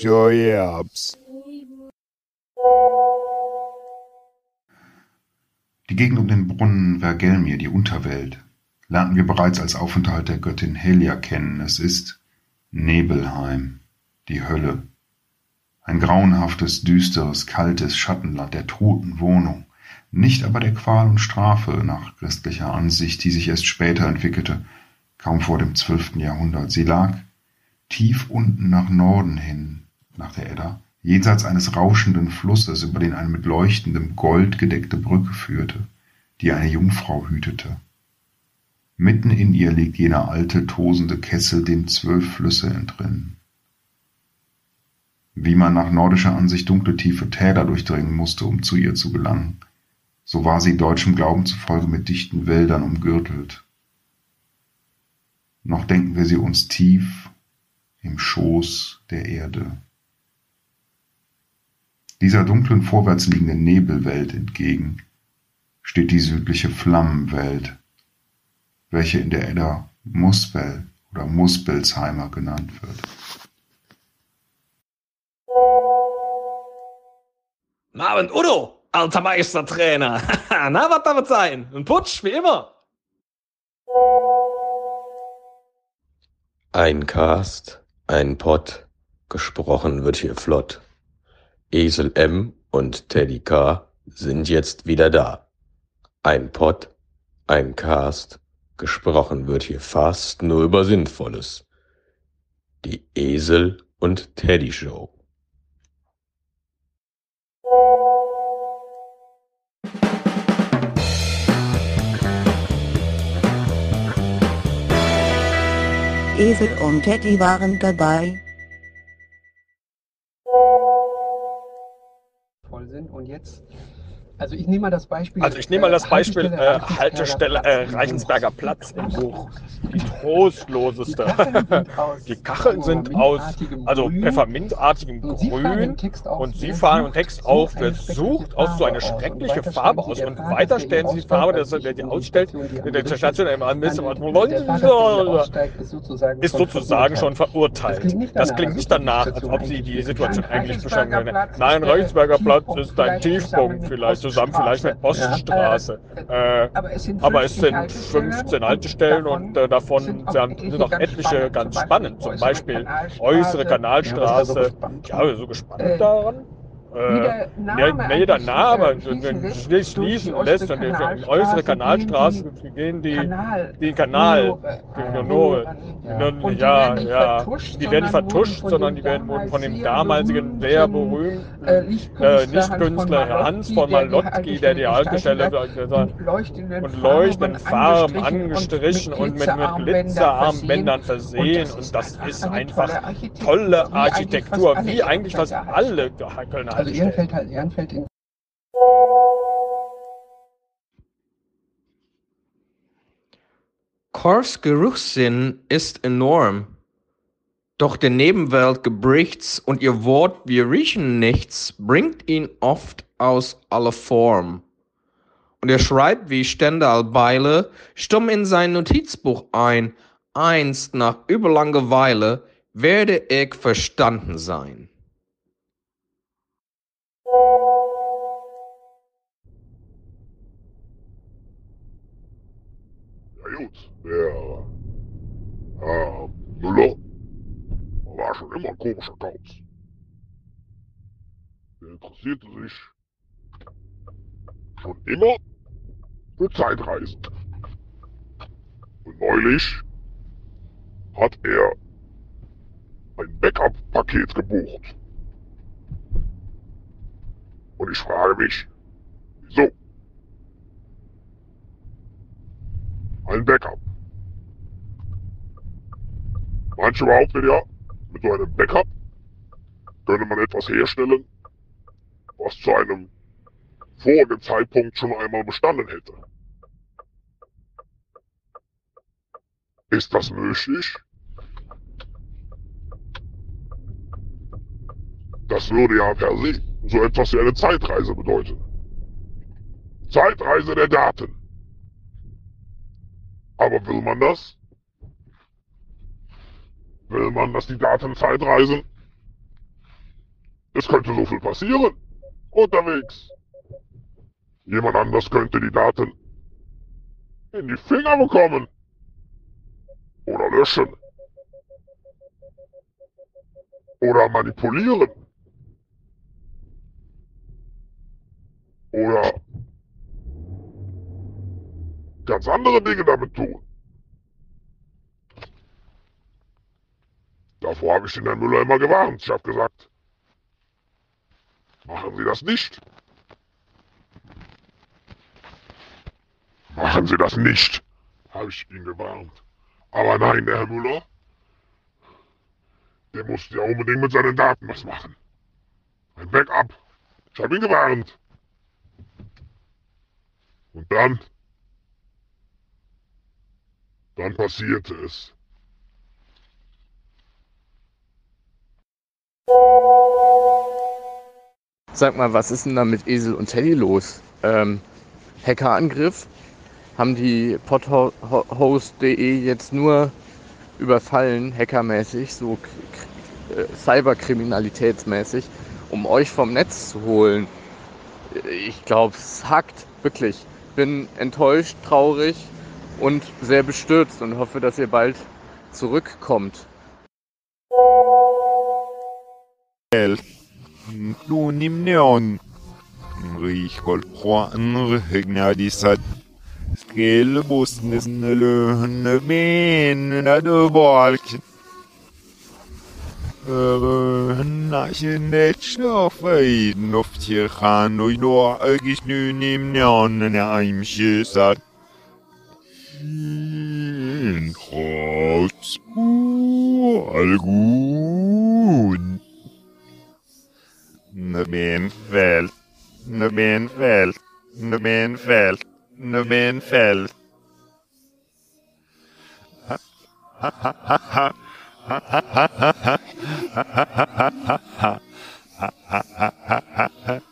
bescheuert. Die Gegend um den Brunnen Vergelmir, die Unterwelt, lernten wir bereits als Aufenthalt der Göttin Helia kennen. Es ist Nebelheim, die Hölle. Ein grauenhaftes, düsteres, kaltes Schattenland der toten Wohnung, nicht aber der Qual und Strafe nach christlicher Ansicht, die sich erst später entwickelte, kaum vor dem zwölften Jahrhundert. Sie lag tief unten nach Norden hin, nach der Edda, jenseits eines rauschenden Flusses, über den eine mit leuchtendem Gold gedeckte Brücke führte, die eine Jungfrau hütete. Mitten in ihr liegt jener alte, tosende Kessel, dem zwölf Flüsse entrinnen. Wie man nach nordischer Ansicht dunkle tiefe Täler durchdringen musste, um zu ihr zu gelangen, so war sie deutschem Glauben zufolge mit dichten Wäldern umgürtelt. Noch denken wir sie uns tief im Schoß der Erde. Dieser dunklen vorwärts liegenden Nebelwelt entgegen steht die südliche Flammenwelt, welche in der Edda Muspel oder Muspelsheimer genannt wird. Abend, Udo, alter Meistertrainer. Na, was damit sein? Ein Putsch, wie immer. Ein Cast, ein Pott, gesprochen wird hier flott. Esel M und Teddy K sind jetzt wieder da. Ein Pott, ein Cast, gesprochen wird hier fast nur über Sinnvolles. Die Esel und Teddy Show. Esel und Teddy waren dabei. Voll sind. Und jetzt, also ich nehme mal das Beispiel. Also ich nehme mal das äh, Beispiel äh, Haltestelle äh, Reichensberger Platz im Buch. Die trostloseste. Die Kacheln sind aus, also pfeffermintartigem Grün. Und Sie fahren im Text auf, wer sucht aus so eine schreckliche Farbe aus. Und weiter stellen Sie die Farbe, dass der die die ausstellt, der Station aussteigt, ist sozusagen schon verurteilt. Das klingt nicht danach, als ob Sie die Situation eigentlich beschreiben. Platz Nein, Reichensberger Platz ist ein Tiefpunkt, vielleicht zusammen vielleicht mit Poststraße. Poststraße. Äh, Aber es sind aber es 50 sind 15 Haltestellen und äh, davon sind noch etliche ganz spannend. Zum Beispiel äußere Kanalstraße. Ja, so gespannt daran. Äh, Name nee, nee, der eigentlich, Name äh, schließen lässt, die und die Kanalstraße äußere Kanalstraße gehen die, Kanal, den Kanal, äh, Honore. Ja. Die ja, ja, die werden nicht sondern vertuscht, sondern die werden von dem damaligen, sehr sehr berühmten, berühmten äh, äh, Lichtkünstler Hans von Malotki, der die Haltestelle in und leuchtenden Farben angestrichen und mit, mit Glitzerarmbändern versehen. Und das ist einfach tolle Architektur, wie eigentlich fast alle Kölner Also. Ehrenfeld, halt Ehrenfeld in Kors Geruchssinn ist enorm. Doch der Nebenwelt gebricht's und ihr Wort wir riechen nichts bringt ihn oft aus aller Form. Und er schreibt wie Stendhal Beile stumm in sein Notizbuch ein, einst nach überlanger Weile werde ich verstanden sein. Gut, der Herr Müller war schon immer ein komischer Kauz. Der interessierte sich schon immer für Zeitreisen. Und neulich hat er ein Backup-Paket gebucht. Und ich frage mich, wieso? Ein Backup. Manche behaupten ja, mit so einem Backup könnte man etwas herstellen, was zu einem vorigen Zeitpunkt schon einmal bestanden hätte. Ist das möglich? Das würde ja per se so etwas wie eine Zeitreise bedeuten. Zeitreise der Daten. Aber will man das? Will man, dass die Daten Zeitreisen? Es könnte so viel passieren. Unterwegs. Jemand anders könnte die Daten in die Finger bekommen. Oder löschen. Oder manipulieren. Oder ganz andere Dinge damit tun. Davor habe ich den Herrn Müller immer gewarnt. Ich habe gesagt, machen Sie das nicht. Machen Sie das nicht, habe ich ihn gewarnt. Aber nein, der Herr Müller, der musste ja unbedingt mit seinen Daten was machen. Ein Backup. Ich habe ihn gewarnt. Und dann, dann passierte es. Sag mal, was ist denn da mit Esel und Teddy los? Ähm, Hackerangriff? Haben die podhost.de jetzt nur überfallen, hackermäßig, so äh, cyberkriminalitätsmäßig, um euch vom Netz zu holen? Ich glaube, es hackt, wirklich. Bin enttäuscht, traurig und sehr bestürzt und hoffe, dass ihr bald zurückkommt. Du nimm neon. Rikol Juan Regnadisat. Skele bosnes löhne men de balken. Nachen net stoffe noft hier gaan oi do agis nu nimm neon na im shisat. In Holzbu algun. Ne ben vel. Ne ben vel. Ne ben vel. Ne ben vel. Ha ha ha ha ha. Ha ha ha ha ha. Ha ha ha ha ha ha. Ha ha ha ha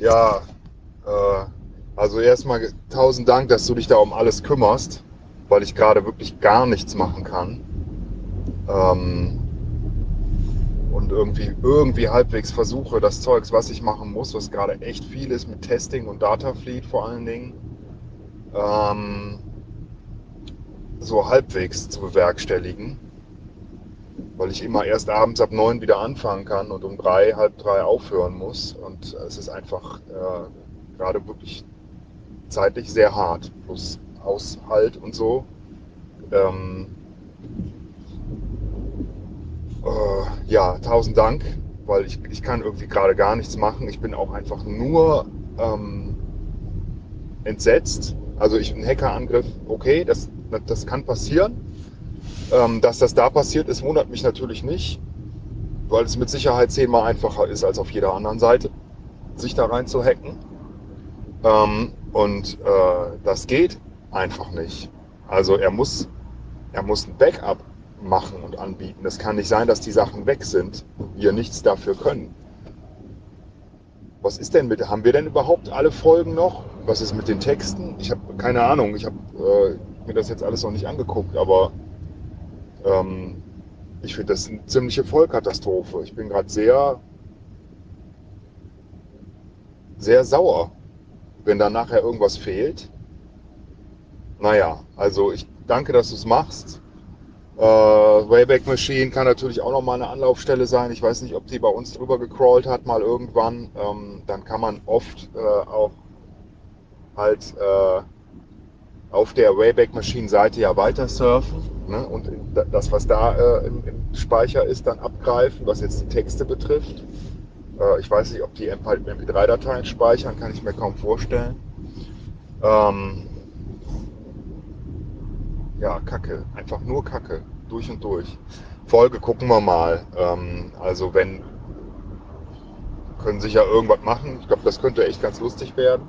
Ja, äh, also erstmal tausend Dank, dass du dich da um alles kümmerst, weil ich gerade wirklich gar nichts machen kann. Ähm, und irgendwie, irgendwie halbwegs versuche, das Zeugs, was ich machen muss, was gerade echt viel ist mit Testing und Datafleet vor allen Dingen, ähm, so halbwegs zu bewerkstelligen. Weil ich immer erst abends ab neun wieder anfangen kann und um drei, halb drei aufhören muss. Und es ist einfach äh, gerade wirklich zeitlich sehr hart. Plus Haushalt und so. Ähm, äh, ja, tausend Dank, weil ich, ich kann irgendwie gerade gar nichts machen. Ich bin auch einfach nur ähm, entsetzt. Also ich ein Hackerangriff, okay, das, das kann passieren. Ähm, dass das da passiert ist, wundert mich natürlich nicht, weil es mit Sicherheit zehnmal einfacher ist als auf jeder anderen Seite, sich da rein zu hacken. Ähm, und äh, das geht einfach nicht. Also er muss, er muss ein Backup machen und anbieten. Es kann nicht sein, dass die Sachen weg sind und wir nichts dafür können. Was ist denn mit, haben wir denn überhaupt alle Folgen noch? Was ist mit den Texten? Ich habe keine Ahnung, ich habe äh, mir das jetzt alles noch nicht angeguckt, aber ähm, ich finde das eine ziemliche Vollkatastrophe. Ich bin gerade sehr, sehr sauer, wenn da nachher irgendwas fehlt. Naja, also ich danke, dass du es machst. Äh, Wayback Machine kann natürlich auch nochmal eine Anlaufstelle sein. Ich weiß nicht, ob die bei uns drüber gecrawlt hat, mal irgendwann. Ähm, dann kann man oft äh, auch halt äh, auf der Wayback Machine Seite ja weiter surfen ne? und das, was da äh, im, im, Speicher ist, dann abgreifen, was jetzt die Texte betrifft. Äh, ich weiß nicht, ob die MP3-Dateien speichern, kann ich mir kaum vorstellen. Ähm, ja, Kacke, einfach nur Kacke, durch und durch. Folge gucken wir mal. Ähm, also wenn können sicher irgendwas machen. Ich glaube, das könnte echt ganz lustig werden.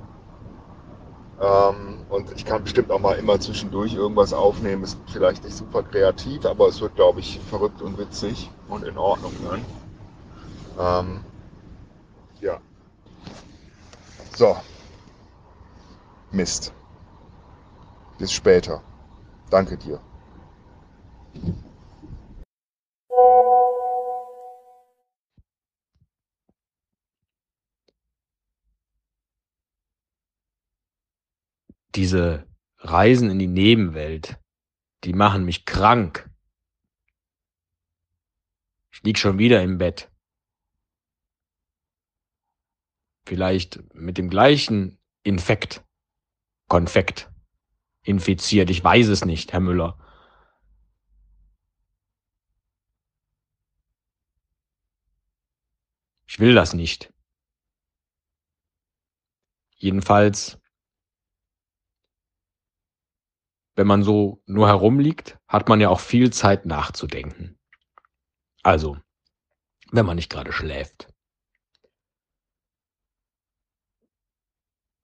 Ähm, Und ich kann bestimmt auch mal immer zwischendurch irgendwas aufnehmen. Ist vielleicht nicht super kreativ, aber es wird, glaube ich, verrückt und witzig und in Ordnung dann. Ähm, ja. So. Mist. Bis später. Danke dir. Diese Reisen in die Nebenwelt, die machen mich krank. Ich lieg schon wieder im Bett. Vielleicht mit dem gleichen Infekt, Konfekt, infiziert. Ich weiß es nicht, Herr Müller. Ich will das nicht. Jedenfalls, wenn man so nur herumliegt, hat man ja auch viel Zeit nachzudenken. Also, wenn man nicht gerade schläft.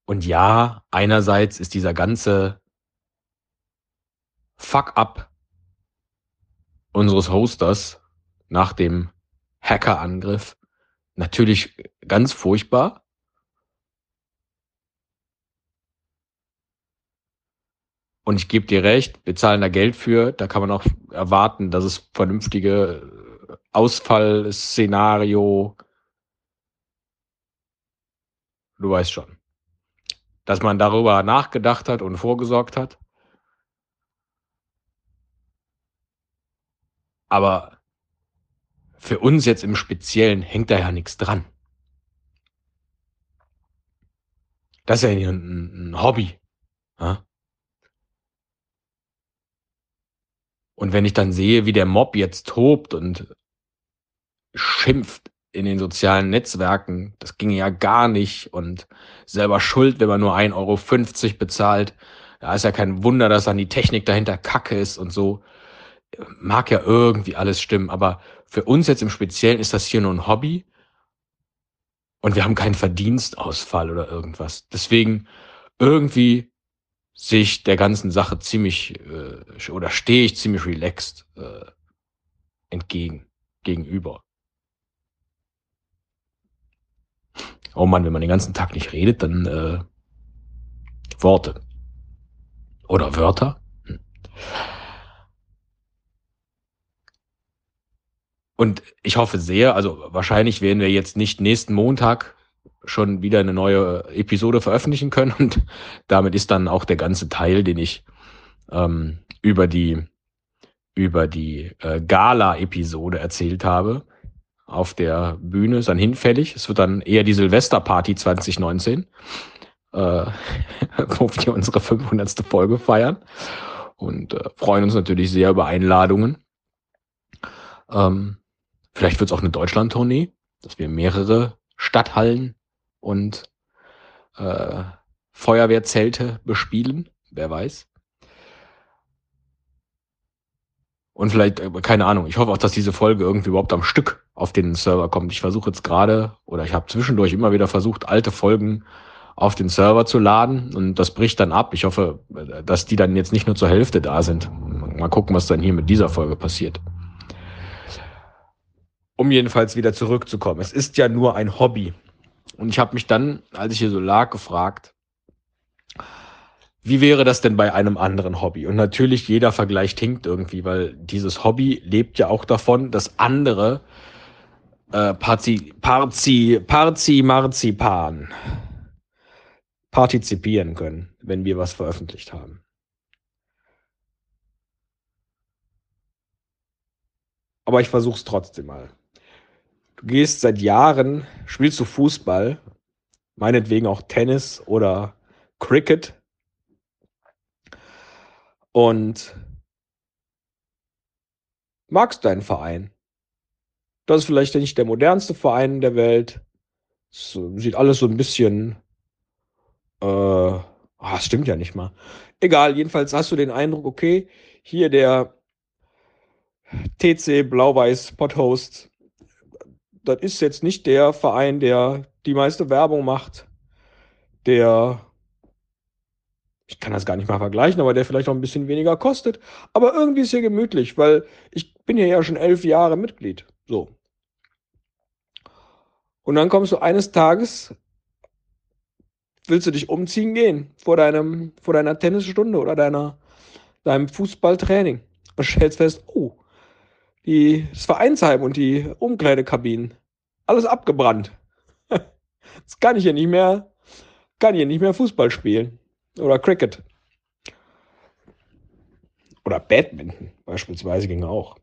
Und ja, einerseits ist dieser ganze Fuck-up unseres Hosters nach dem Hackerangriff natürlich ganz furchtbar. Und ich gebe dir recht, wir zahlen da Geld für, da kann man auch erwarten, dass es vernünftige Ausfallszenario, du weißt schon, dass man darüber nachgedacht hat und vorgesorgt hat. Aber für uns jetzt im Speziellen hängt da ja nichts dran. Das ist ja ein, ein Hobby. Und wenn ich dann sehe, wie der Mob jetzt tobt und schimpft in den sozialen Netzwerken, das ginge ja gar nicht und selber schuld, wenn man nur 1,50 Euro bezahlt. Da ist ja kein Wunder, dass dann die Technik dahinter kacke ist und so. Mag ja irgendwie alles stimmen, aber für uns jetzt im Speziellen ist das hier nur ein Hobby und wir haben keinen Verdienstausfall oder irgendwas. Deswegen irgendwie sehe ich der ganzen Sache ziemlich äh, oder stehe ich ziemlich relaxed äh, entgegen, gegenüber. Oh Mann, wenn man den ganzen Tag nicht redet, dann äh, Worte. Oder Wörter. Hm. Und ich hoffe sehr, also wahrscheinlich werden wir jetzt nicht nächsten Montag schon wieder eine neue Episode veröffentlichen können. Und damit ist dann auch der ganze Teil, den ich ähm, über die über die äh, Gala-Episode erzählt habe, auf der Bühne, ist dann hinfällig. Es wird dann eher die Silvesterparty 2019, äh, wo wir unsere 500. Folge feiern und äh, freuen uns natürlich sehr über Einladungen. Ähm, vielleicht wird es auch eine Deutschland-Tournee, dass wir mehrere Stadthallen und äh, Feuerwehrzelte bespielen, wer weiß. Und vielleicht, äh, keine Ahnung, ich hoffe auch, dass diese Folge irgendwie überhaupt am Stück auf den Server kommt. Ich versuche jetzt gerade, oder ich habe zwischendurch immer wieder versucht, alte Folgen auf den Server zu laden und das bricht dann ab. Ich hoffe, dass die dann jetzt nicht nur zur Hälfte da sind. Mal gucken, was dann hier mit dieser Folge passiert. Um jedenfalls wieder zurückzukommen. Es ist ja nur ein Hobby. Und ich habe mich dann, als ich hier so lag, gefragt, wie wäre das denn bei einem anderen Hobby? Und natürlich jeder Vergleich hinkt irgendwie, weil dieses Hobby lebt ja auch davon, dass andere äh, Parzi, Parzi, Parzi, Marzipan partizipieren können, wenn wir was veröffentlicht haben. Aber ich versuche es trotzdem mal. Du gehst seit Jahren, spielst du Fußball, meinetwegen auch Tennis oder Cricket und magst deinen Verein. Das ist vielleicht nicht der modernste Verein der Welt. Es sieht alles so ein bisschen. Äh, oh, das stimmt ja nicht mal. Egal, jedenfalls hast du den Eindruck, okay, hier der TC Blau-Weiß Podhost das ist jetzt nicht der Verein, der die meiste Werbung macht, der ich kann das gar nicht mal vergleichen, aber der vielleicht auch ein bisschen weniger kostet. Aber irgendwie ist hier gemütlich, weil ich bin hier ja schon elf Jahre Mitglied. So. Und dann kommst du eines Tages, willst du dich umziehen gehen vor deinem, vor deiner Tennisstunde oder deiner, deinem Fußballtraining und stellst fest, oh, die, das Vereinsheim und die Umkleidekabinen, alles abgebrannt. Jetzt kann ich hier nicht mehr, kann hier nicht mehr Fußball spielen. Oder Cricket. Oder Badminton beispielsweise ging auch.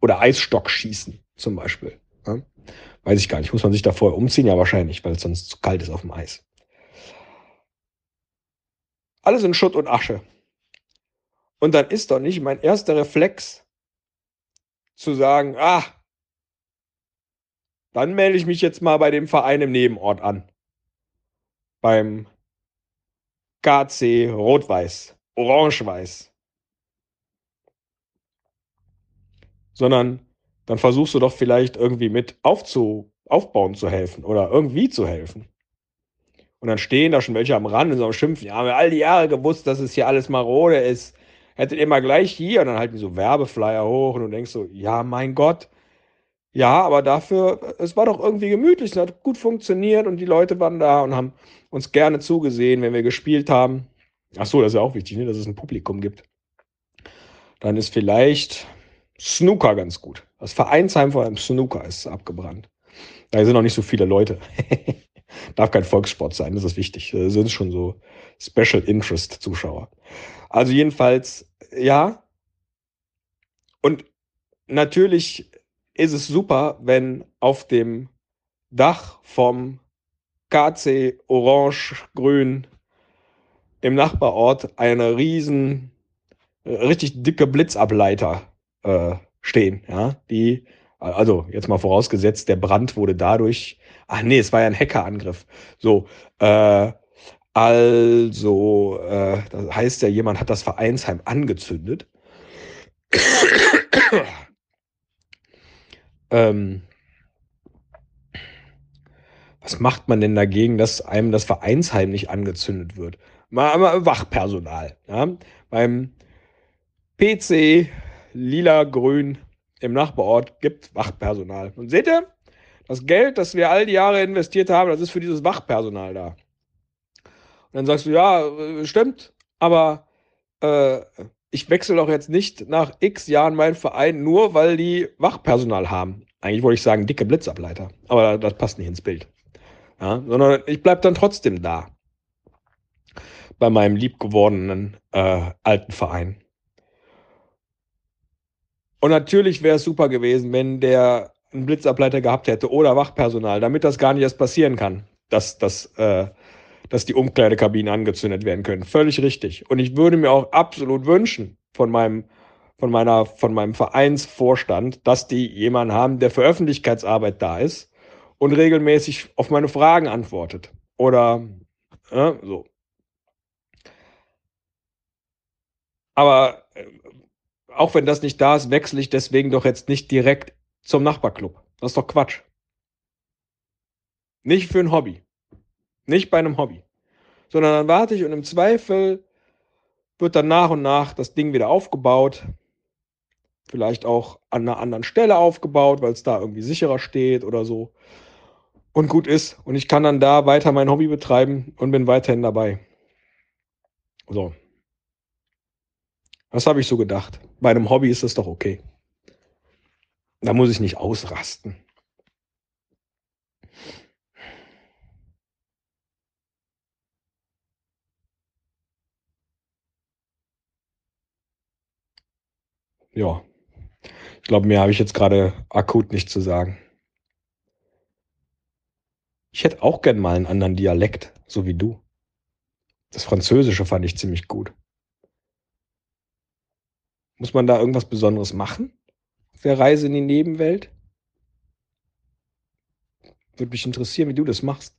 Oder Eisstockschießen zum Beispiel. Ja? Weiß ich gar nicht. Muss man sich da vorher umziehen? Ja, wahrscheinlich, weil es sonst zu kalt ist auf dem Eis. Alles in Schutt und Asche. Und dann ist doch nicht mein erster Reflex zu sagen, ah, dann melde ich mich jetzt mal bei dem Verein im Nebenort an beim KC Rot-Weiß, Orange-Weiß. Sondern dann versuchst du doch vielleicht irgendwie mit aufzu, aufbauen zu helfen oder irgendwie zu helfen. Und dann stehen da schon welche am Rand und so schimpfen, ja, haben wir all die Jahre gewusst, dass es hier alles marode ist. Hättet ihr mal gleich hier und dann halten die so Werbeflyer hoch und du denkst so, ja, mein Gott, ja, aber dafür, es war doch irgendwie gemütlich, es hat gut funktioniert und die Leute waren da und haben uns gerne zugesehen, wenn wir gespielt haben. Ach so, das ist ja auch wichtig, ne, dass es ein Publikum gibt. Dann ist vielleicht Snooker ganz gut. Das Vereinsheim von einem Snooker ist abgebrannt. Da sind noch nicht so viele Leute. Darf kein Volkssport sein, das ist wichtig. Da sind schon so Special Interest Zuschauer. Also jedenfalls, ja. Und natürlich ist es super, wenn auf dem Dach vom KC Orange-Grün im Nachbarort eine riesen, richtig dicke Blitzableiter äh, stehen, ja, die, also jetzt mal vorausgesetzt, der Brand wurde dadurch, ach nee, es war ja ein Hackerangriff, so, äh, also, äh, das heißt ja, jemand hat das Vereinsheim angezündet. ähm, was macht man denn dagegen, dass einem das Vereinsheim nicht angezündet wird? Mal, mal Wachpersonal. Ja? Beim PC lila-grün im Nachbarort gibt Wachpersonal. Und seht ihr, das Geld, das wir all die Jahre investiert haben, das ist für dieses Wachpersonal da. Dann sagst du, ja, stimmt, aber äh, ich wechsle doch jetzt nicht nach x Jahren meinen Verein, nur weil die Wachpersonal haben. Eigentlich wollte ich sagen, dicke Blitzableiter, aber das passt nicht ins Bild. Ja, sondern ich bleibe dann trotzdem da. Bei meinem liebgewordenen äh, alten Verein. Und natürlich wäre es super gewesen, wenn der einen Blitzableiter gehabt hätte oder Wachpersonal, damit das gar nicht erst passieren kann, dass, dass, äh, dass die Umkleidekabinen angezündet werden können. Völlig richtig. Und ich würde mir auch absolut wünschen von meinem, von meiner, von meinem Vereinsvorstand, dass die jemanden haben, der für Öffentlichkeitsarbeit da ist und regelmäßig auf meine Fragen antwortet. Oder äh, so. Aber äh, auch wenn das nicht da ist, wechsle ich deswegen doch jetzt nicht direkt zum Nachbarclub. Das ist doch Quatsch. Nicht für ein Hobby. Nicht bei einem Hobby. Sondern dann warte ich und im Zweifel wird dann nach und nach das Ding wieder aufgebaut. Vielleicht auch an einer anderen Stelle aufgebaut, weil es da irgendwie sicherer steht oder so und gut ist. Und ich kann dann da weiter mein Hobby betreiben und bin weiterhin dabei. So. Das habe ich so gedacht. Bei einem Hobby ist das doch okay. Da muss ich nicht ausrasten. Ja. Ich glaube, mehr habe ich jetzt gerade akut nicht zu sagen. Ich hätte auch gern mal einen anderen Dialekt, so wie du. Das Französische fand ich ziemlich gut. Muss man da irgendwas Besonderes machen? Auf der Reise in die Nebenwelt? Würde mich interessieren, wie du das machst.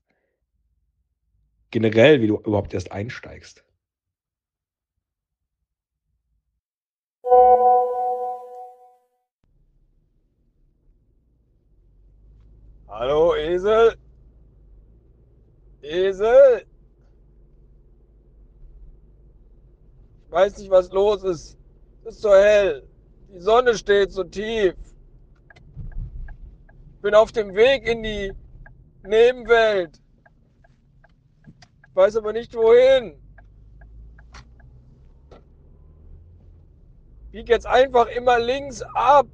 Generell, wie du überhaupt erst einsteigst. Hallo, Esel. Esel! Ich weiß nicht, was los ist. Es ist so hell. Die Sonne steht so tief. Bin auf dem Weg in die Nebenwelt. Ich weiß aber nicht wohin. Bieg jetzt einfach immer links ab.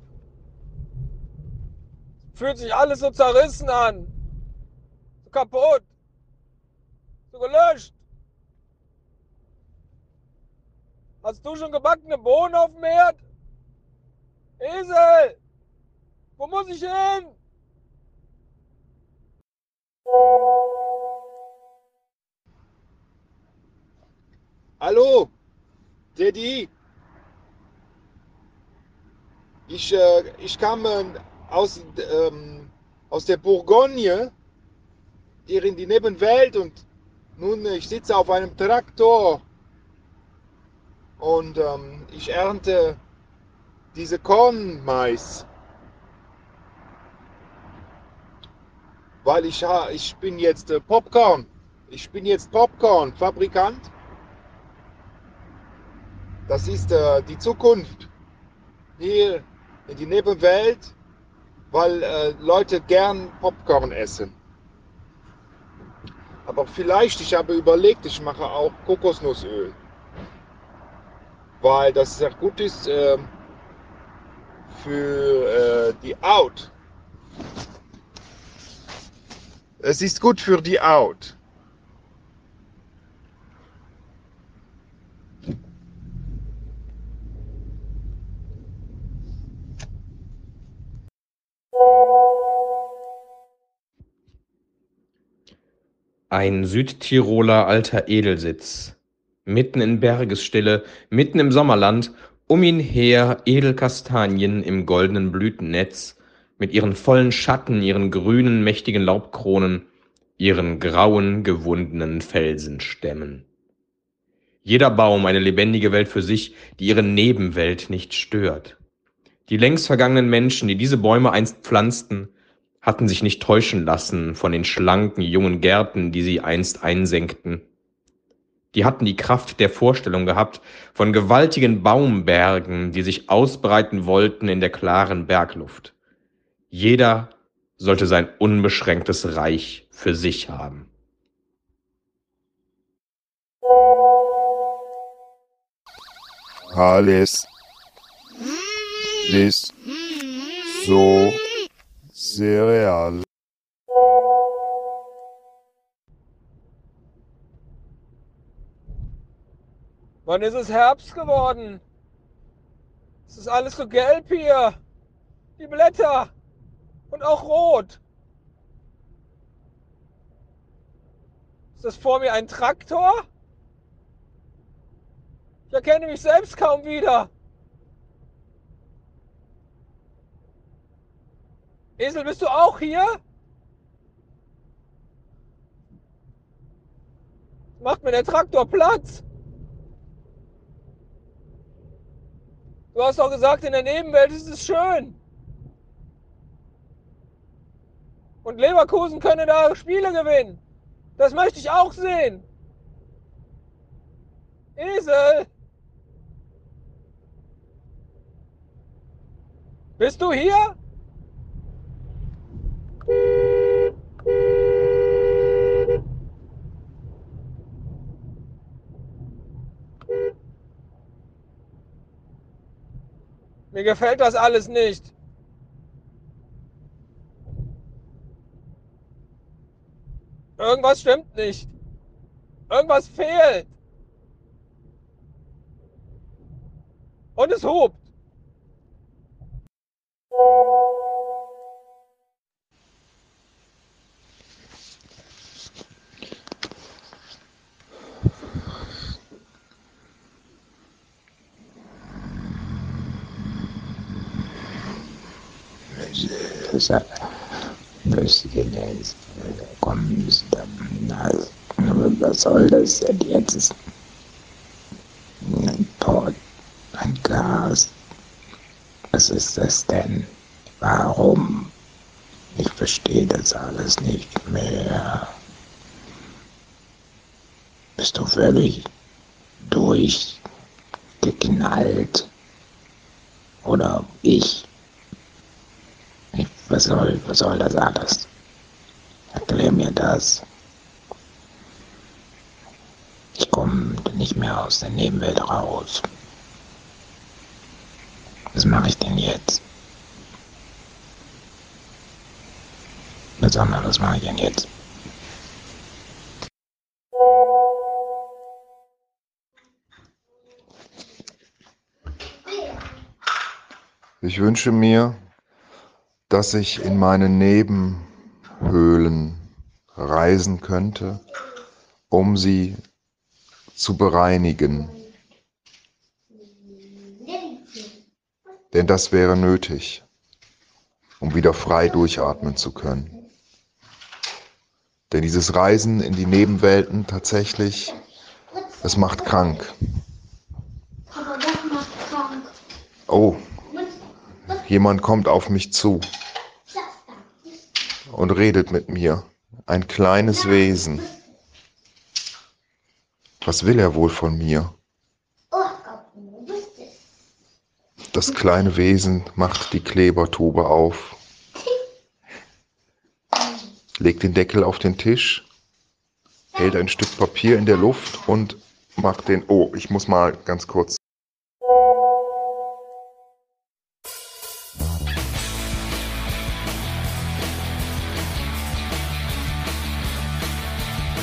Fühlt sich alles so zerrissen an. So kaputt. So gelöscht. Hast du schon gebackene Bohnen auf dem Herd? Esel! Wo muss ich hin? Hallo, Teddy. Ich, äh, ich kam äh, aus, ähm, aus der Bourgogne hier in die Nebenwelt und nun äh, ich sitze auf einem Traktor und ähm, ich ernte diese Kornmais. Weil ich, ich bin jetzt äh, Popcorn. Ich bin jetzt Popcorn-Fabrikant. Das ist äh, die Zukunft hier in die Nebenwelt, weil äh, Leute gern Popcorn essen. Aber vielleicht, ich habe überlegt, ich mache auch Kokosnussöl, weil das sehr gut ist äh, für äh, die Haut. Es ist gut für die Haut. Ein Südtiroler alter Edelsitz. Mitten in Bergesstille, mitten im Sommerland, um ihn her Edelkastanien im goldenen Blütennetz, mit ihren vollen Schatten, ihren grünen, mächtigen Laubkronen, ihren grauen, gewundenen Felsenstämmen. Jeder Baum eine lebendige Welt für sich, die ihre Nebenwelt nicht stört. Die längst vergangenen Menschen, die diese Bäume einst pflanzten, hatten sich nicht täuschen lassen von den schlanken jungen Gärten, die sie einst einsenkten. Die hatten die Kraft der Vorstellung gehabt von gewaltigen Baumbergen, die sich ausbreiten wollten in der klaren Bergluft. Jeder sollte sein unbeschränktes Reich für sich haben. Alles ist so sehr real. Wann ist es Herbst geworden? Es ist alles so gelb hier. Die Blätter. Und auch rot. Ist das vor mir ein Traktor? Ich erkenne mich selbst kaum wieder. Esel, bist du auch hier? Macht mir der Traktor Platz? Du hast doch gesagt, in der Nebenwelt ist es schön. Und Leverkusen könne da Spiele gewinnen. Das möchte ich auch sehen. Esel! Bist du hier? Mir gefällt das alles nicht. Irgendwas stimmt nicht. Irgendwas fehlt. Und es hupt. Sa- Flüssige Gänse kommen also, Was soll das denn jetzt? Ein Pott, ein Gas. Was ist das denn? Warum? Ich verstehe das alles nicht mehr. Bist du völlig durch? geknallt. Oder ich. Was, soll, was soll das alles? Erklär mir das. Ich komme nicht mehr aus der Nebenwelt raus. Was mache ich denn jetzt? Besonders, was mache ich denn jetzt? Ich wünsche mir, dass ich in meine Nebenhöhlen reisen könnte, um sie zu bereinigen. Denn das wäre nötig, um wieder frei durchatmen zu können. Denn dieses Reisen in die Nebenwelten tatsächlich, es macht krank. Oh, jemand kommt auf mich zu und redet mit mir. Ein kleines Wesen. Was will er wohl von mir? Das kleine Wesen macht die Klebertube auf, legt den Deckel auf den Tisch, hält ein Stück Papier in der Luft und macht den. Oh, ich muss mal ganz kurz.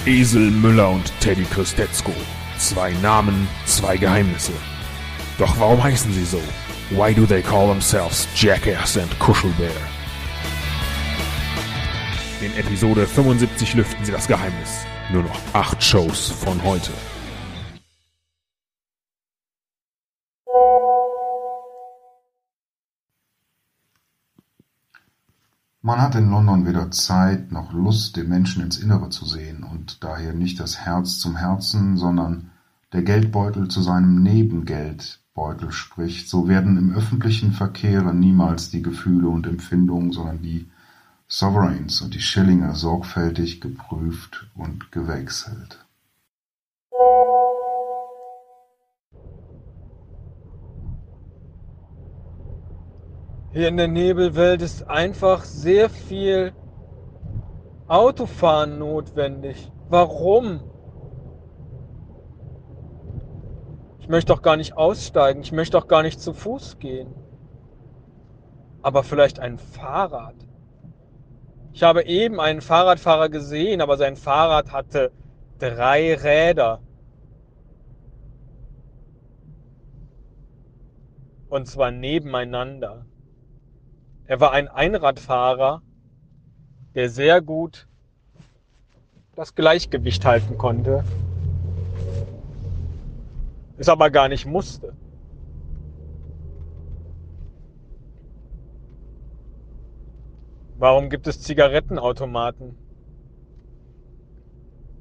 Esel Müller und Teddy Christetzko. Zwei Namen, zwei Geheimnisse. Doch warum heißen sie so? Why do they call themselves Jackass and Kuschelbär? In Episode 75 lüften sie das Geheimnis. Nur noch acht Shows von heute. Man hat in London weder Zeit noch Lust, den Menschen ins Innere zu sehen und daher nicht das Herz zum Herzen, sondern der Geldbeutel zu seinem Nebengeldbeutel spricht, so werden im öffentlichen Verkehre niemals die Gefühle und Empfindungen, sondern die Sovereigns und die Schillinge sorgfältig geprüft und gewechselt. Hier in der Nebelwelt ist einfach sehr viel Autofahren notwendig. Warum? Ich möchte doch gar nicht aussteigen. Ich möchte doch gar nicht zu Fuß gehen. Aber vielleicht ein Fahrrad. Ich habe eben einen Fahrradfahrer gesehen, aber sein Fahrrad hatte drei Räder. Und zwar nebeneinander. Er war ein Einradfahrer, der sehr gut das Gleichgewicht halten konnte, es aber gar nicht musste. Warum gibt es Zigarettenautomaten?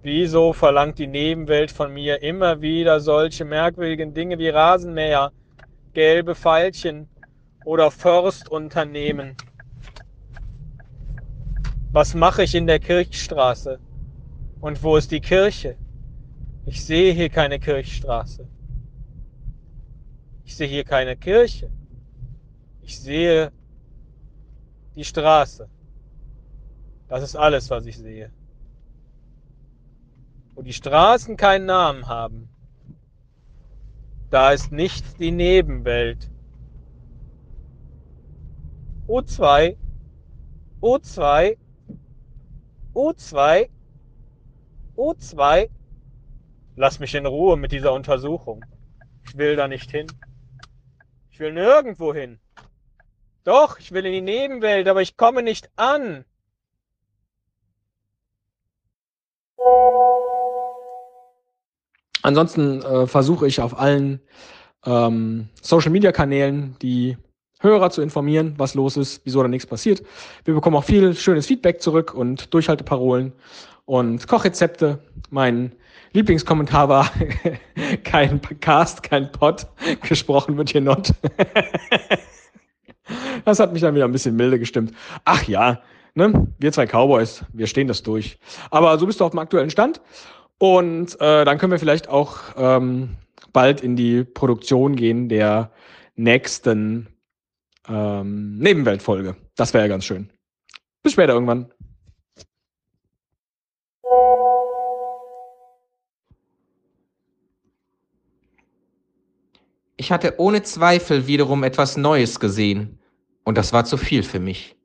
Wieso verlangt die Nebenwelt von mir immer wieder solche merkwürdigen Dinge wie Rasenmäher, gelbe Pfeilchen oder Forstunternehmen? Was mache ich in der Kirchstraße? Und wo ist die Kirche? Ich sehe hier keine Kirchstraße. Ich sehe hier keine Kirche. Ich sehe die Straße. Das ist alles, was ich sehe. Wo die Straßen keinen Namen haben, da ist nicht die Nebenwelt. O2, O2, O2, O2. Lass mich in Ruhe mit dieser Untersuchung. Ich will da nicht hin. Ich will nirgendwo hin. Doch, ich will in die Nebenwelt, aber ich komme nicht an. Ansonsten äh, versuche ich auf allen ähm, Social-Media-Kanälen die Hörer zu informieren, was los ist, wieso da nichts passiert. Wir bekommen auch viel schönes Feedback zurück und Durchhalteparolen und Kochrezepte. Mein Lieblingskommentar war kein Cast, kein Pod, gesprochen wird hier not. das hat mich dann wieder ein bisschen milde gestimmt. Ach ja, ne? wir zwei Cowboys, wir stehen das durch. Aber so bist du auf dem aktuellen Stand und äh, dann können wir vielleicht auch ähm, bald in die Produktion gehen der nächsten ähm, Nebenweltfolge. Das wäre ja ganz schön. Bis später irgendwann. Ich hatte ohne Zweifel wiederum etwas Neues gesehen, und das war zu viel für mich.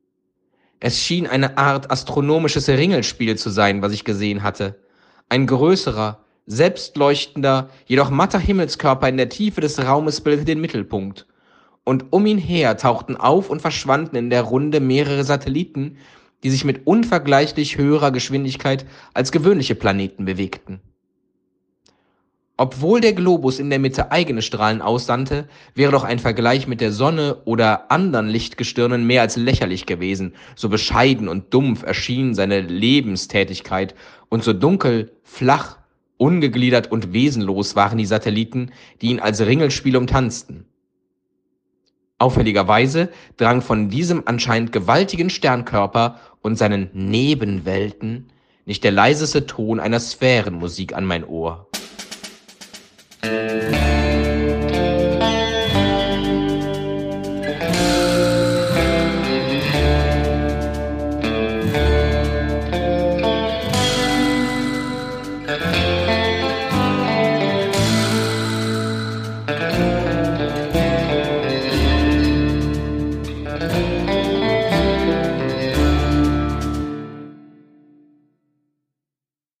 Es schien eine Art astronomisches Ringelspiel zu sein, was ich gesehen hatte. Ein größerer, selbstleuchtender, jedoch matter Himmelskörper in der Tiefe des Raumes bildete den Mittelpunkt. Und um ihn her tauchten auf und verschwanden in der Runde mehrere Satelliten, die sich mit unvergleichlich höherer Geschwindigkeit als gewöhnliche Planeten bewegten. Obwohl der Globus in der Mitte eigene Strahlen aussandte, wäre doch ein Vergleich mit der Sonne oder anderen Lichtgestirnen mehr als lächerlich gewesen, so bescheiden und dumpf erschien seine Lebenstätigkeit und so dunkel, flach, ungegliedert und wesenlos waren die Satelliten, die ihn als Ringelspiel umtanzten. Auffälligerweise drang von diesem anscheinend gewaltigen Sternkörper und seinen Nebenwelten nicht der leiseste Ton einer Sphärenmusik an mein Ohr.